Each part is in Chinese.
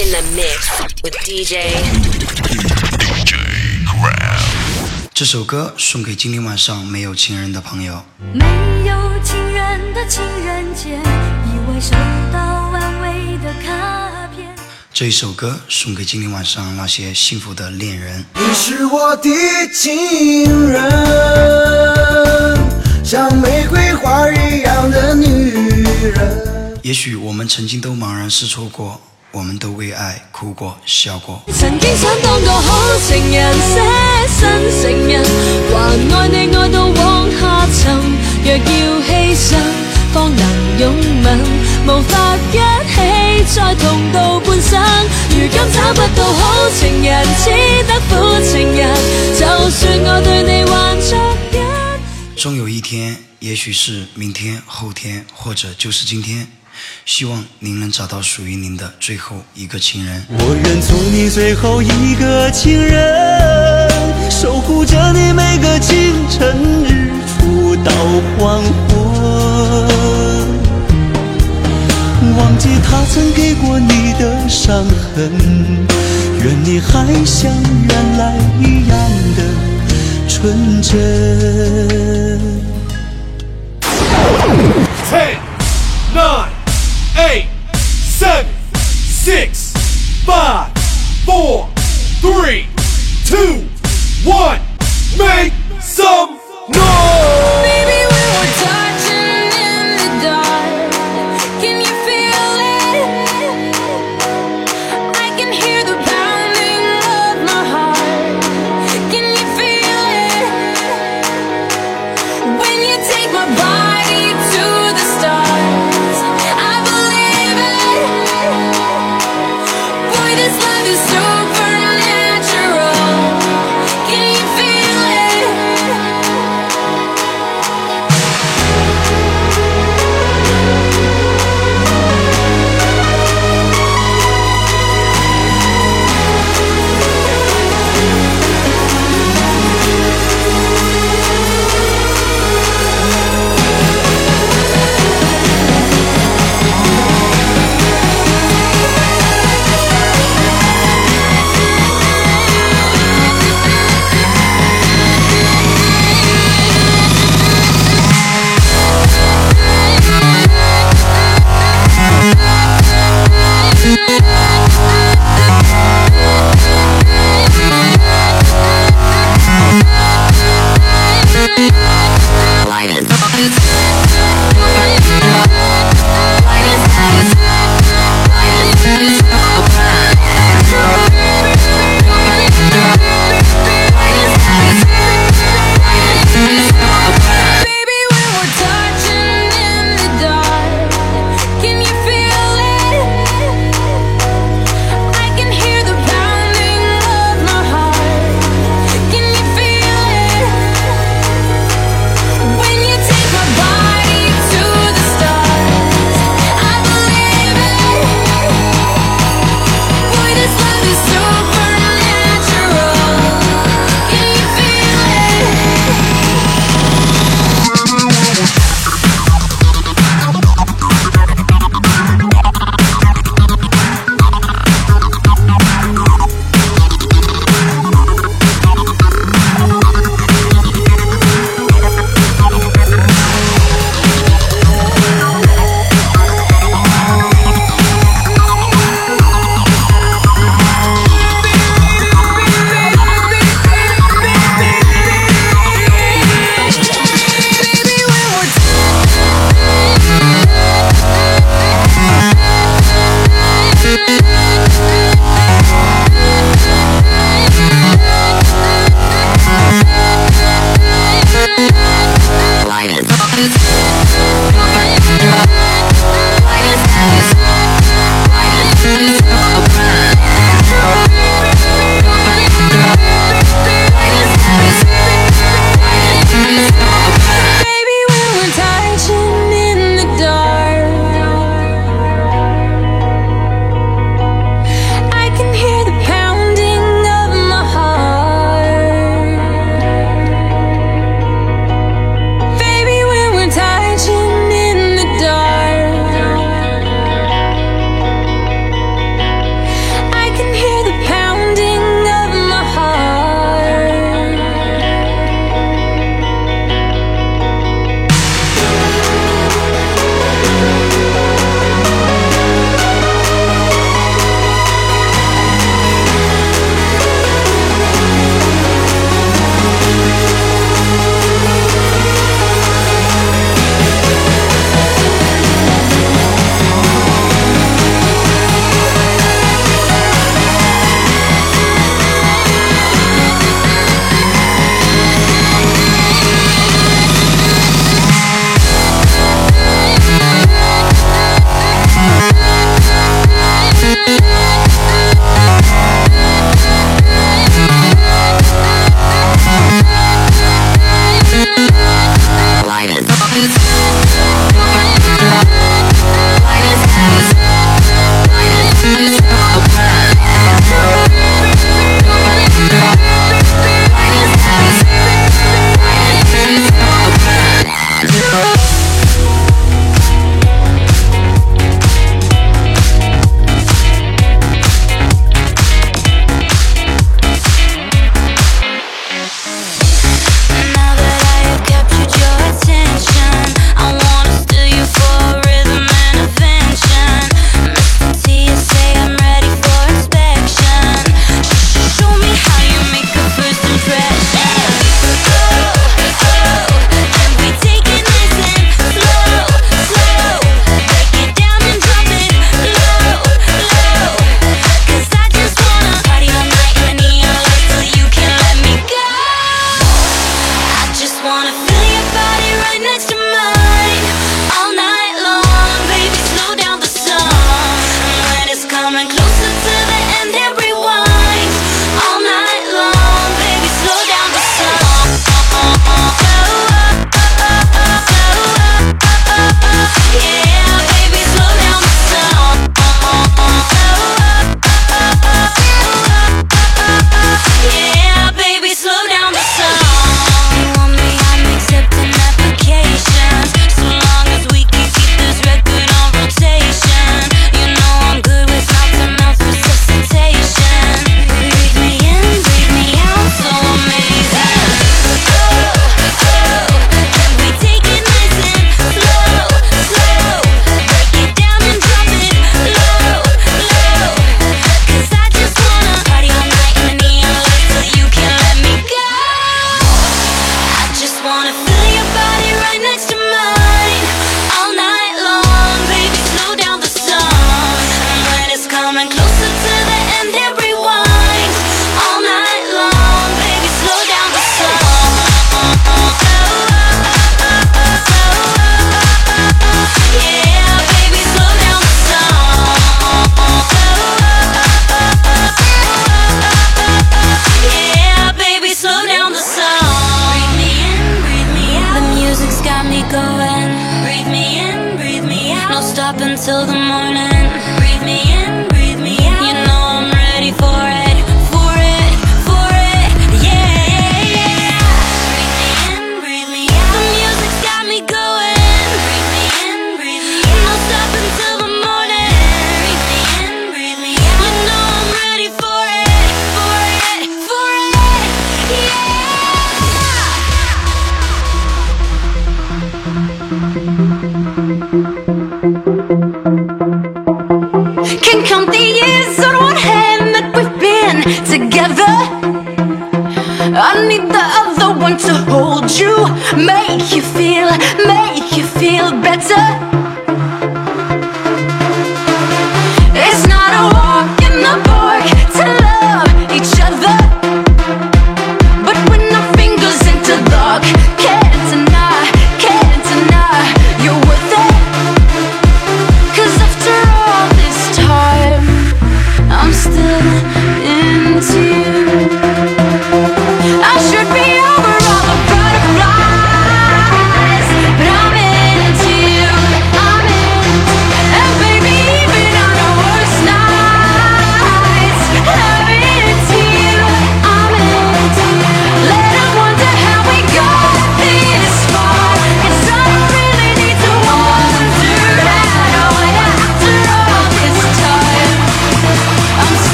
in the m i x with dj dj d round 这首歌送给今天晚上没有情人的朋友没有情人的情人节意外收到安慰的卡片这首歌送给今天晚上那些幸福的恋人你是我的情人像玫瑰花一样的女人也许我们曾经都茫然失措过我们都为爱哭过、笑过。曾经想当个好情人、新情人，还爱你爱到往下沉。若要牺牲，方能拥吻，无法一起再同度半生。如今找不到好情人，只得苦情人。就算我对你还着忍，终有一天，也许是明天、后天，或者就是今天。希望您能找到属于您的最后一个情人。我愿做你最后一个情人，守护着你每个清晨日出到黄昏。忘记他曾给过你的伤痕，愿你还像原来一样的纯真。Ten, nine. eight, seven, six, five, four, three, two, one. Make some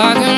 Father.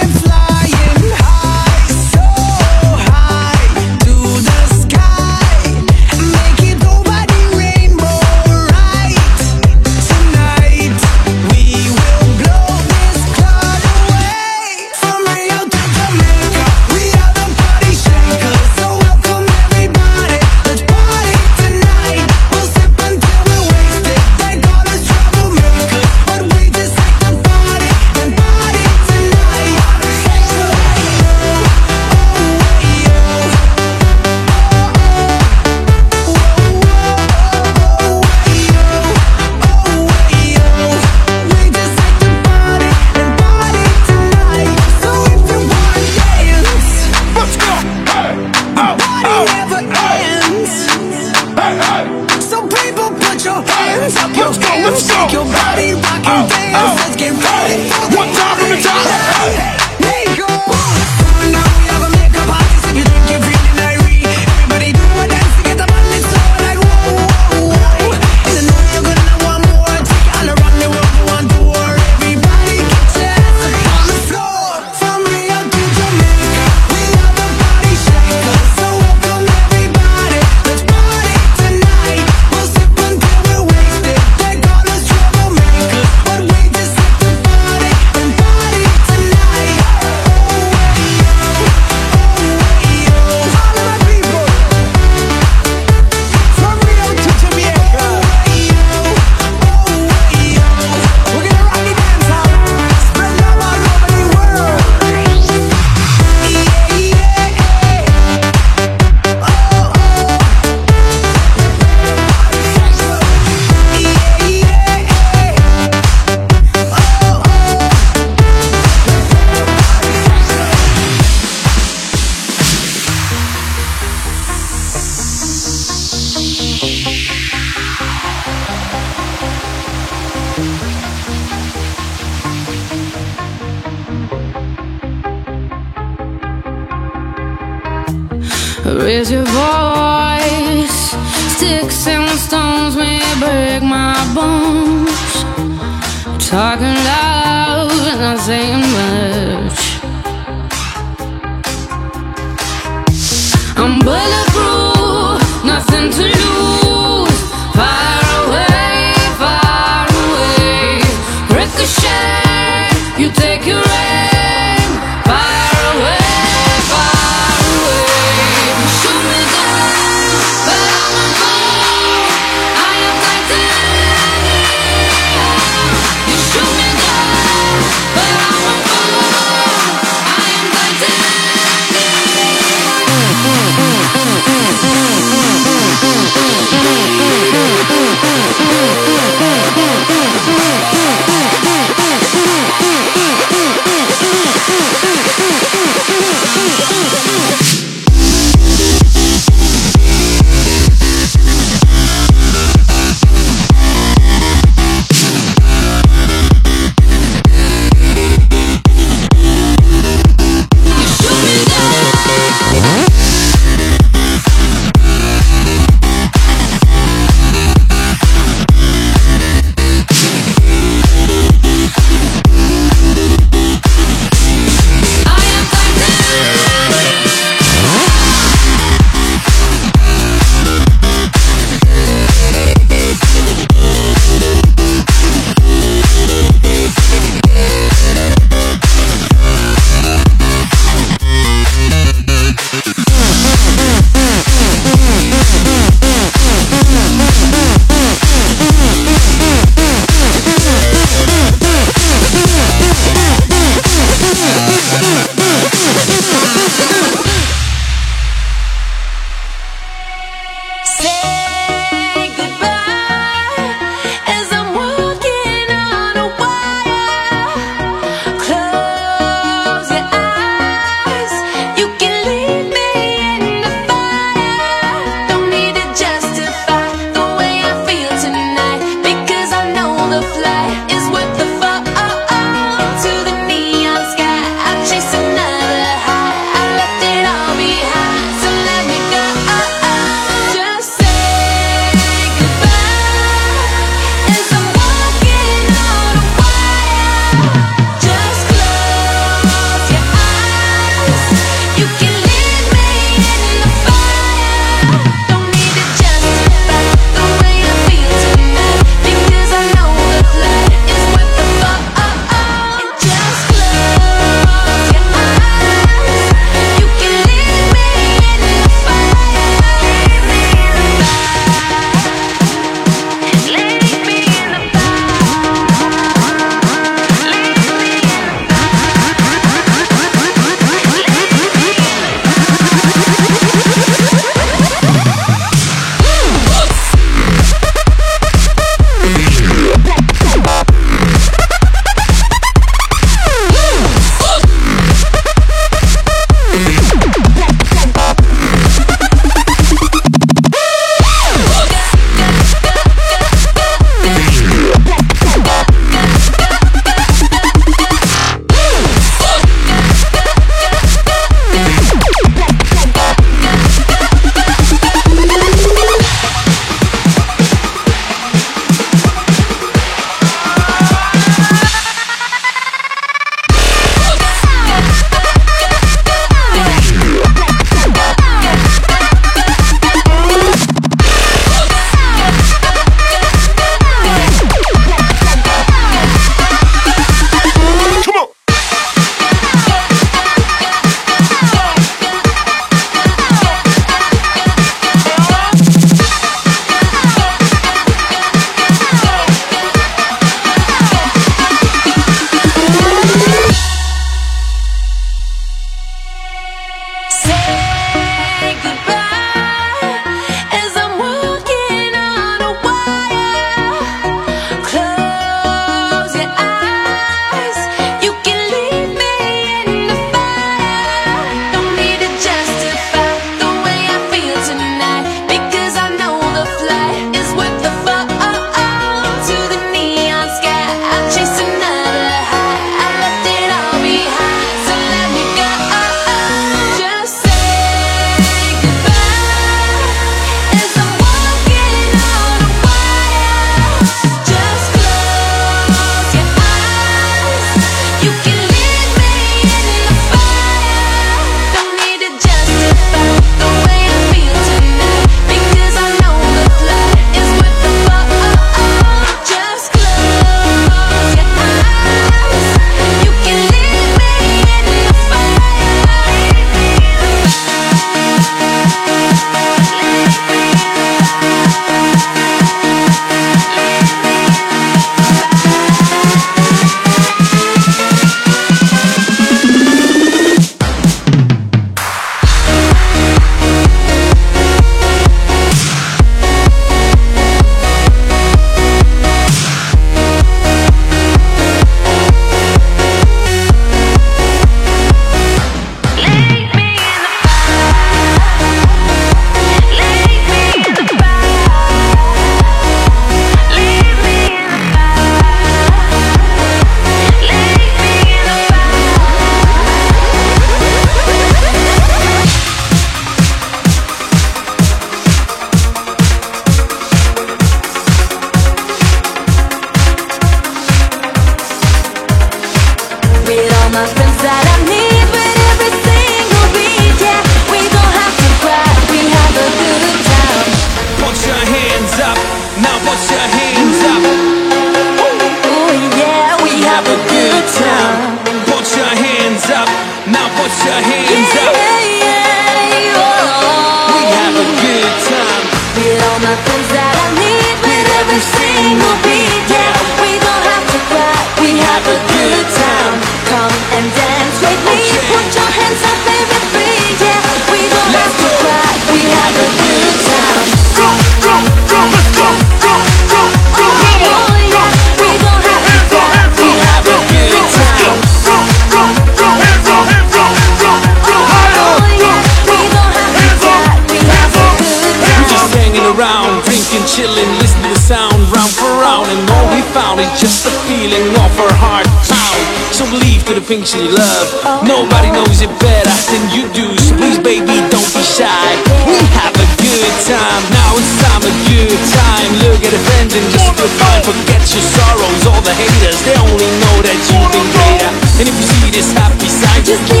chilling, listening to the sound round for round. And all we found is just the feeling of our heart pound. So leave to the things you love. Nobody knows it better than you do. So please, baby, don't be shy. We have a good time. Now it's time a good time. Look at the friends and just feel fine. Forget your sorrows, all the haters. They only know that you've been greater. And if you see this happy sign. just keep